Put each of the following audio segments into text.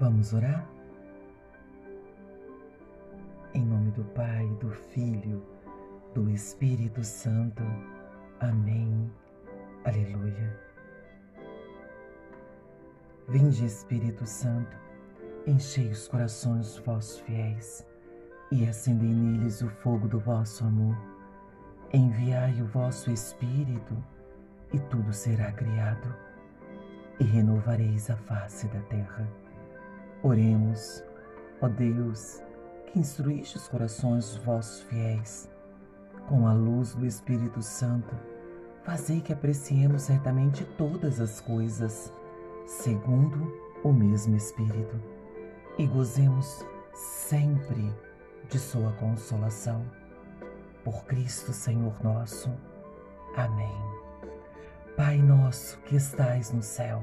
Vamos orar? Em nome do Pai, do Filho, do Espírito Santo. Amém. Aleluia. Vinde, Espírito Santo, enchei os corações vossos fiéis e acendei neles o fogo do vosso amor. Enviai o vosso Espírito e tudo será criado e renovareis a face da terra. Oremos, ó Deus, que instruíste os corações dos vossos fiéis, com a luz do Espírito Santo, fazei que apreciemos certamente todas as coisas, segundo o mesmo Espírito, e gozemos sempre de Sua consolação. Por Cristo Senhor nosso. Amém. Pai nosso que estais no céu,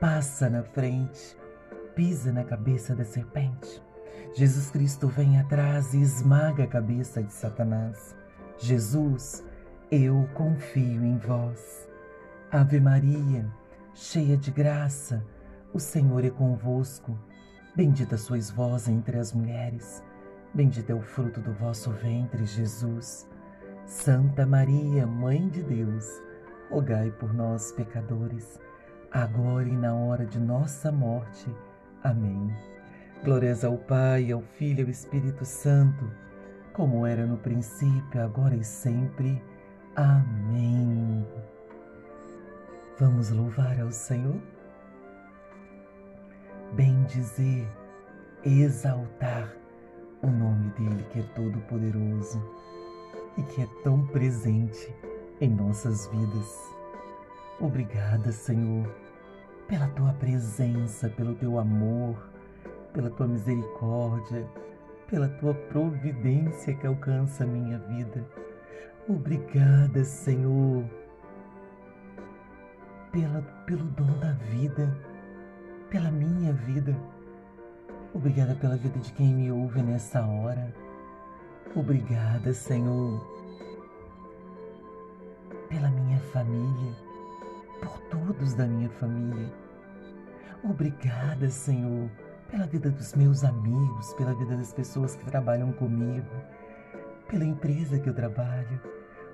passa na frente, pisa na cabeça da serpente. Jesus Cristo vem atrás e esmaga a cabeça de Satanás. Jesus, eu confio em vós. Ave Maria, cheia de graça, o Senhor é convosco. Bendita sois vós entre as mulheres, bendito é o fruto do vosso ventre, Jesus. Santa Maria, Mãe de Deus, rogai por nós, pecadores agora e na hora de nossa morte. Amém. Glórias ao Pai, ao Filho e ao Espírito Santo, como era no princípio, agora e sempre. Amém. Vamos louvar ao Senhor? Bendizer, exaltar o nome dele que é todo poderoso e que é tão presente em nossas vidas. Obrigada, Senhor, pela tua presença, pelo teu amor, pela tua misericórdia, pela tua providência que alcança a minha vida. Obrigada, Senhor, pela, pelo dom da vida, pela minha vida. Obrigada pela vida de quem me ouve nessa hora. Obrigada, Senhor, pela minha família por todos da minha família. Obrigada, Senhor, pela vida dos meus amigos, pela vida das pessoas que trabalham comigo, pela empresa que eu trabalho.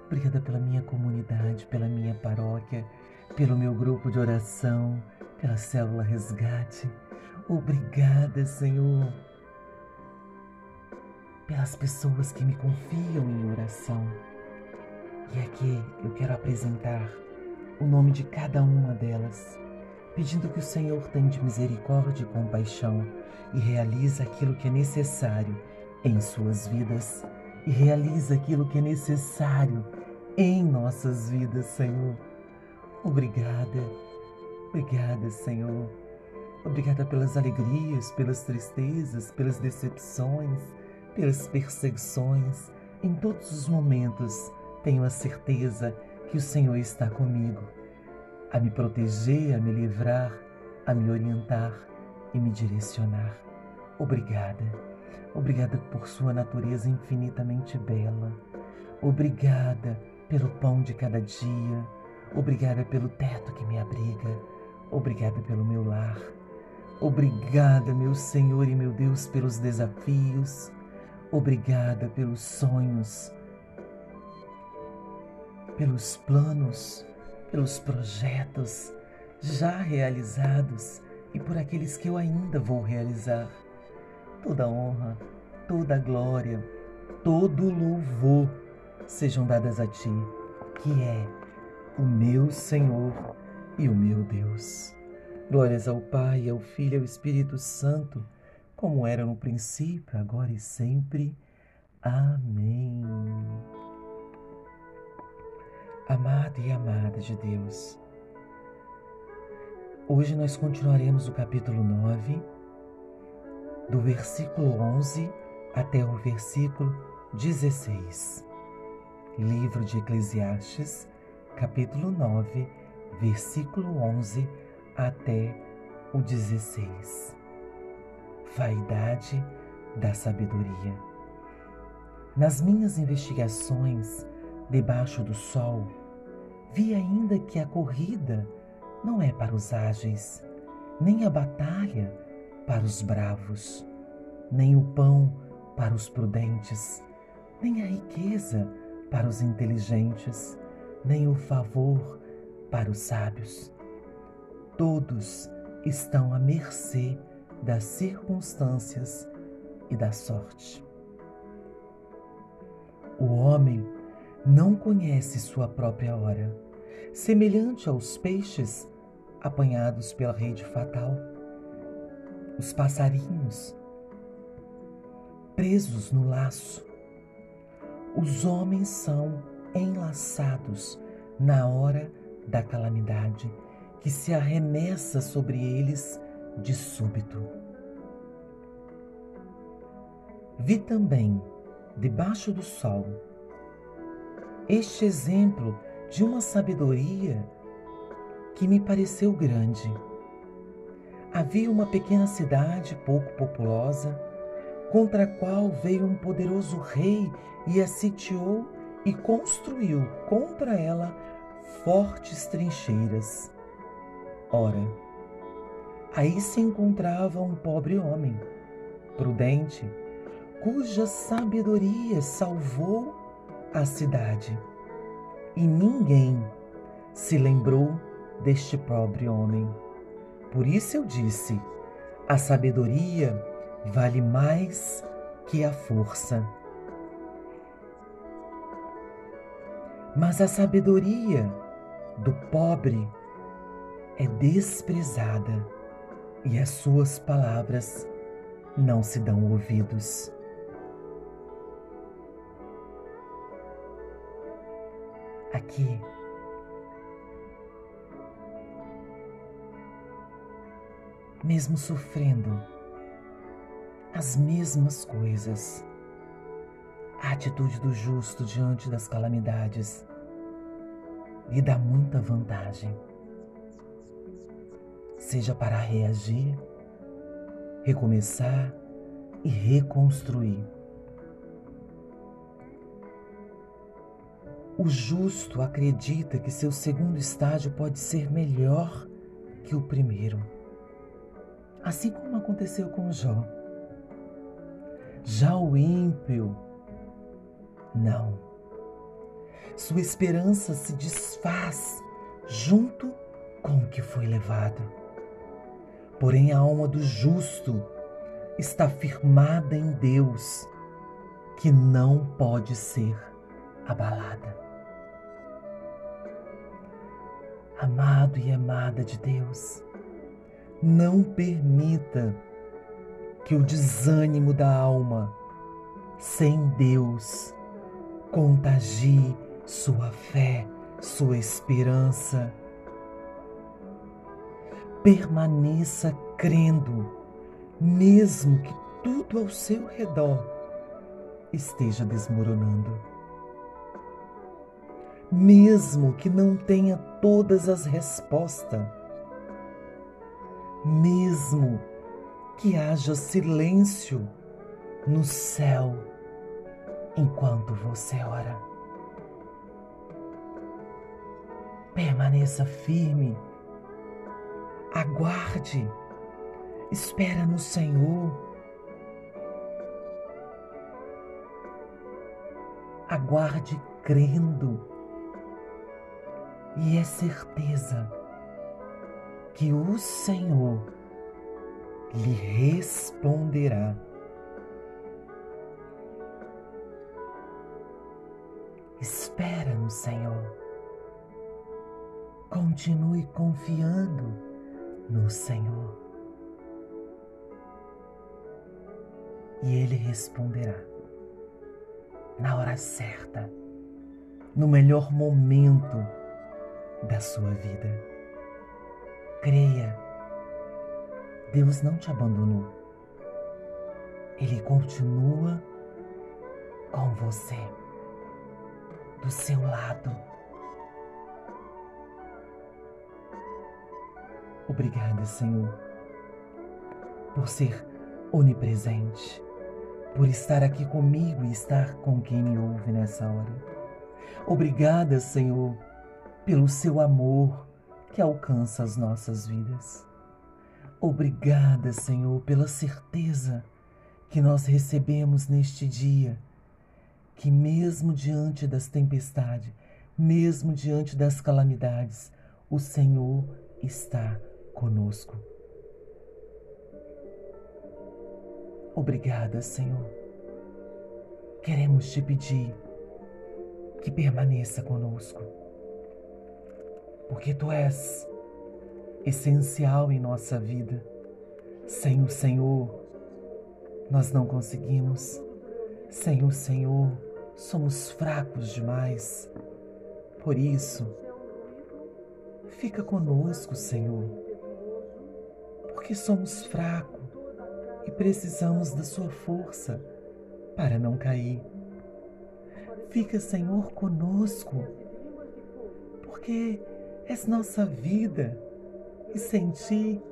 Obrigada pela minha comunidade, pela minha paróquia, pelo meu grupo de oração, pela célula resgate. Obrigada, Senhor, pelas pessoas que me confiam em oração. E aqui eu quero apresentar o nome de cada uma delas, pedindo que o Senhor tenha de misericórdia e compaixão e realize aquilo que é necessário em suas vidas e realize aquilo que é necessário em nossas vidas, Senhor. Obrigada, obrigada, Senhor. Obrigada pelas alegrias, pelas tristezas, pelas decepções, pelas perseguições. Em todos os momentos, tenho a certeza que o Senhor está comigo, a me proteger, a me livrar, a me orientar e me direcionar. Obrigada. Obrigada por sua natureza infinitamente bela. Obrigada pelo pão de cada dia. Obrigada pelo teto que me abriga. Obrigada pelo meu lar. Obrigada, meu Senhor e meu Deus, pelos desafios. Obrigada pelos sonhos pelos planos, pelos projetos já realizados e por aqueles que eu ainda vou realizar. Toda honra, toda glória, todo louvor sejam dadas a Ti, que é o meu Senhor e o meu Deus. Glórias ao Pai, ao Filho e ao Espírito Santo, como era no princípio, agora e sempre. Amém. Amado e amada de Deus, hoje nós continuaremos o capítulo 9 do versículo 11 até o versículo 16. Livro de Eclesiastes, capítulo 9, versículo 11 até o 16. Vaidade da sabedoria. Nas minhas investigações debaixo do sol, vi ainda que a corrida não é para os ágeis, nem a batalha para os bravos, nem o pão para os prudentes, nem a riqueza para os inteligentes, nem o favor para os sábios. Todos estão à mercê das circunstâncias e da sorte. O homem não conhece sua própria hora, semelhante aos peixes apanhados pela rede fatal, os passarinhos presos no laço. Os homens são enlaçados na hora da calamidade que se arremessa sobre eles de súbito. Vi também, debaixo do sol, este exemplo de uma sabedoria que me pareceu grande. Havia uma pequena cidade pouco populosa, contra a qual veio um poderoso rei e a sitiou e construiu contra ela fortes trincheiras. Ora, aí se encontrava um pobre homem, prudente, cuja sabedoria salvou a cidade. E ninguém se lembrou deste pobre homem. Por isso eu disse: a sabedoria vale mais que a força. Mas a sabedoria do pobre é desprezada e as suas palavras não se dão ouvidos. Aqui, mesmo sofrendo as mesmas coisas, a atitude do justo diante das calamidades lhe dá muita vantagem. Seja para reagir, recomeçar e reconstruir. O justo acredita que seu segundo estágio pode ser melhor que o primeiro, assim como aconteceu com Jó. Já o ímpio, não. Sua esperança se desfaz junto com o que foi levado. Porém, a alma do justo está firmada em Deus, que não pode ser abalada. Amado e amada de Deus, não permita que o desânimo da alma sem Deus contagie sua fé, sua esperança permaneça crendo, mesmo que tudo ao seu redor esteja desmoronando. Mesmo que não tenha todas as respostas, mesmo que haja silêncio no céu enquanto você ora. Permaneça firme Aguarde, espera no Senhor. Aguarde crendo, e é certeza que o Senhor lhe responderá. Espera no Senhor. Continue confiando no Senhor. E Ele responderá na hora certa, no melhor momento da sua vida. Creia, Deus não te abandonou. Ele continua com você, do seu lado. Obrigada, Senhor, por ser onipresente, por estar aqui comigo e estar com quem me ouve nessa hora. Obrigada, Senhor, pelo seu amor que alcança as nossas vidas. Obrigada, Senhor, pela certeza que nós recebemos neste dia, que mesmo diante das tempestades, mesmo diante das calamidades, o Senhor está conosco. Obrigada, Senhor. Queremos te pedir que permaneça conosco, porque tu és essencial em nossa vida. Sem o Senhor, nós não conseguimos. Sem o Senhor, somos fracos demais. Por isso, fica conosco, Senhor, porque somos fracos e precisamos da Sua força para não cair. Fica, Senhor, conosco, porque és nossa vida e sem Ti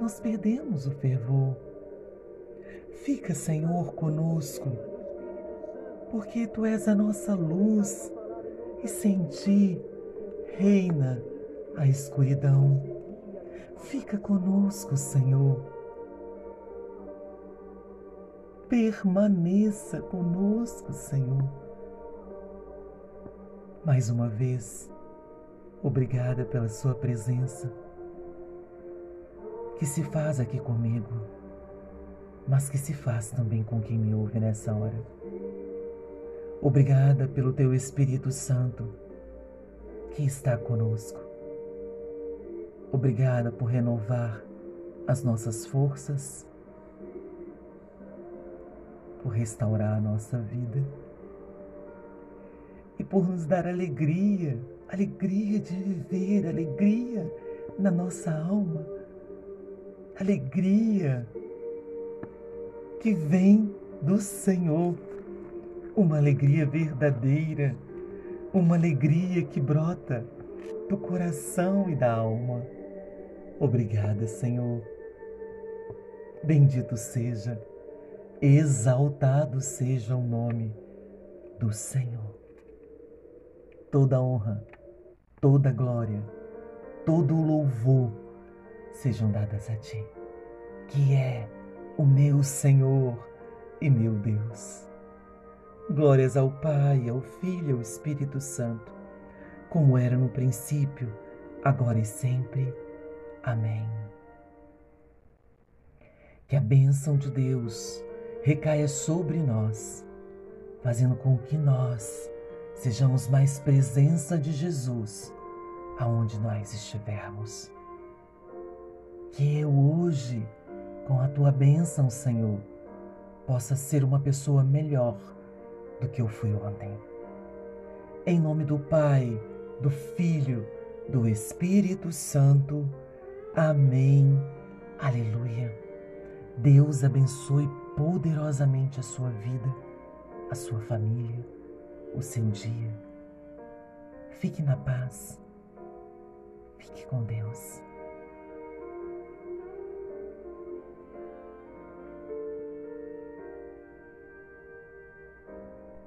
nós perdemos o fervor. Fica, Senhor, conosco, porque Tu és a nossa luz e sem Ti reina a escuridão. Fica conosco, Senhor. Permaneça conosco, Senhor. Mais uma vez, obrigada pela Sua presença, que se faz aqui comigo mas que se faz também com quem me ouve nessa hora. Obrigada pelo Teu Espírito Santo que está conosco. Obrigada por renovar as nossas forças, por restaurar a nossa vida e por nos dar alegria, alegria de viver, alegria na nossa alma, alegria que vem do Senhor, uma alegria verdadeira, uma alegria que brota do coração e da alma. Obrigada, Senhor. Bendito seja, exaltado seja o nome do Senhor. Toda honra, toda glória, todo louvor sejam dadas a Ti, que é o meu Senhor e meu Deus. Glórias ao Pai, ao Filho e ao Espírito Santo, como era no princípio, agora e sempre. Amém. Que a bênção de Deus recaia sobre nós, fazendo com que nós sejamos mais presença de Jesus aonde nós estivermos. Que eu hoje com a tua bênção, Senhor, possa ser uma pessoa melhor do que eu fui ontem. Em nome do Pai, do Filho, do Espírito Santo. Amém. Aleluia. Deus abençoe poderosamente a sua vida, a sua família, o seu dia. Fique na paz. Fique com Deus.